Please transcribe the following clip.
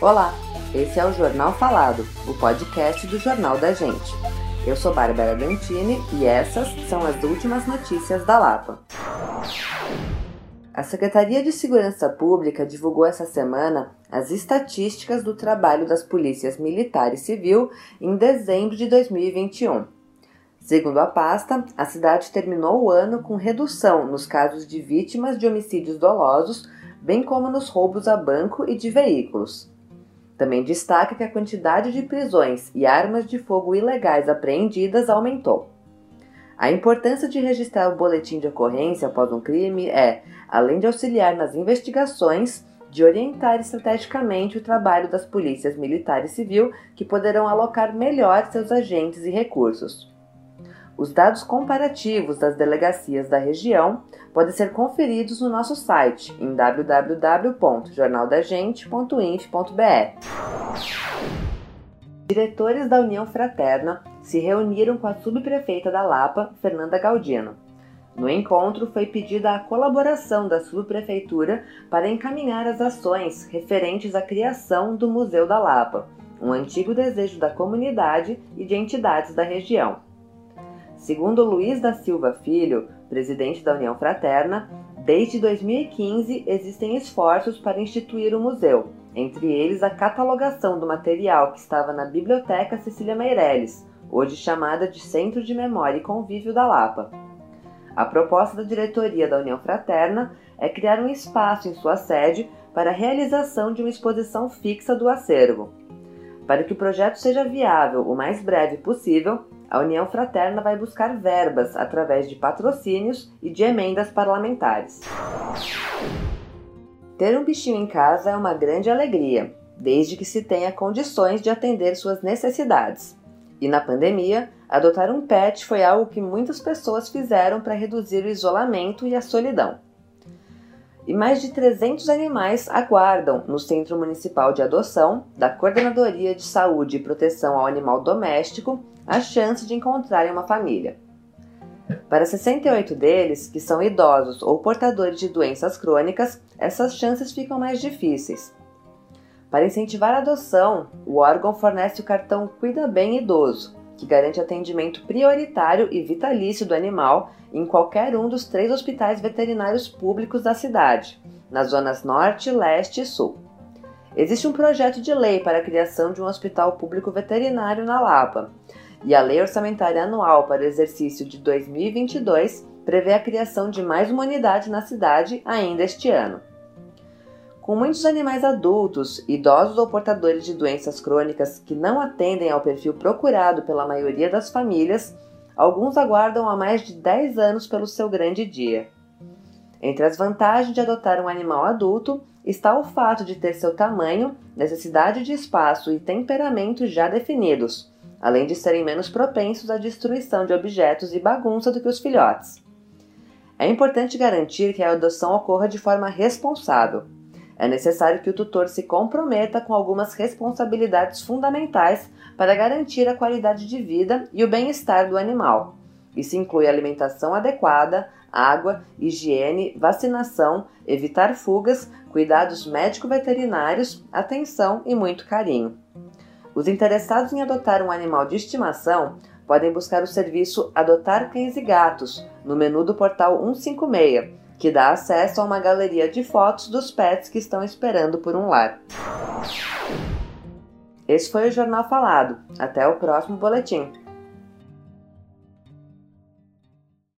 Olá, esse é o Jornal Falado, o podcast do Jornal da Gente. Eu sou Bárbara Dantini e essas são as últimas notícias da Lapa. A Secretaria de Segurança Pública divulgou essa semana as estatísticas do trabalho das polícias militar e civil em dezembro de 2021. Segundo a pasta, a cidade terminou o ano com redução nos casos de vítimas de homicídios dolosos, bem como nos roubos a banco e de veículos. Também destaca que a quantidade de prisões e armas de fogo ilegais apreendidas aumentou. A importância de registrar o boletim de ocorrência após um crime é, além de auxiliar nas investigações, de orientar estrategicamente o trabalho das polícias militar e civil, que poderão alocar melhor seus agentes e recursos. Os dados comparativos das delegacias da região podem ser conferidos no nosso site em www.jornaldagente.inf.br. Diretores da União Fraterna se reuniram com a subprefeita da Lapa, Fernanda Galdino. No encontro, foi pedida a colaboração da subprefeitura para encaminhar as ações referentes à criação do Museu da Lapa, um antigo desejo da comunidade e de entidades da região. Segundo Luiz da Silva Filho, presidente da União Fraterna, desde 2015 existem esforços para instituir o museu, entre eles a catalogação do material que estava na Biblioteca Cecília Meirelles, hoje chamada de Centro de Memória e Convívio da Lapa. A proposta da diretoria da União Fraterna é criar um espaço em sua sede para a realização de uma exposição fixa do acervo. Para que o projeto seja viável o mais breve possível, a União Fraterna vai buscar verbas através de patrocínios e de emendas parlamentares. Ter um bichinho em casa é uma grande alegria, desde que se tenha condições de atender suas necessidades. E na pandemia, adotar um pet foi algo que muitas pessoas fizeram para reduzir o isolamento e a solidão. E mais de 300 animais aguardam no Centro Municipal de Adoção da Coordenadoria de Saúde e Proteção ao Animal Doméstico a chance de encontrarem uma família. Para 68 deles, que são idosos ou portadores de doenças crônicas, essas chances ficam mais difíceis. Para incentivar a adoção, o órgão fornece o cartão Cuida Bem Idoso, que garante atendimento prioritário e vitalício do animal em qualquer um dos três hospitais veterinários públicos da cidade, nas zonas Norte, Leste e Sul. Existe um projeto de lei para a criação de um hospital público veterinário na Lapa, e a Lei Orçamentária Anual para o exercício de 2022 prevê a criação de mais uma unidade na cidade ainda este ano. Com muitos animais adultos, idosos ou portadores de doenças crônicas que não atendem ao perfil procurado pela maioria das famílias, alguns aguardam há mais de 10 anos pelo seu grande dia. Entre as vantagens de adotar um animal adulto está o fato de ter seu tamanho, necessidade de espaço e temperamento já definidos, além de serem menos propensos à destruição de objetos e bagunça do que os filhotes. É importante garantir que a adoção ocorra de forma responsável, é necessário que o tutor se comprometa com algumas responsabilidades fundamentais para garantir a qualidade de vida e o bem-estar do animal. Isso inclui alimentação adequada, água, higiene, vacinação, evitar fugas, cuidados médico-veterinários, atenção e muito carinho. Os interessados em adotar um animal de estimação podem buscar o serviço Adotar Cães e Gatos no menu do portal 156 que dá acesso a uma galeria de fotos dos pets que estão esperando por um lar. Esse foi o Jornal Falado. Até o próximo boletim.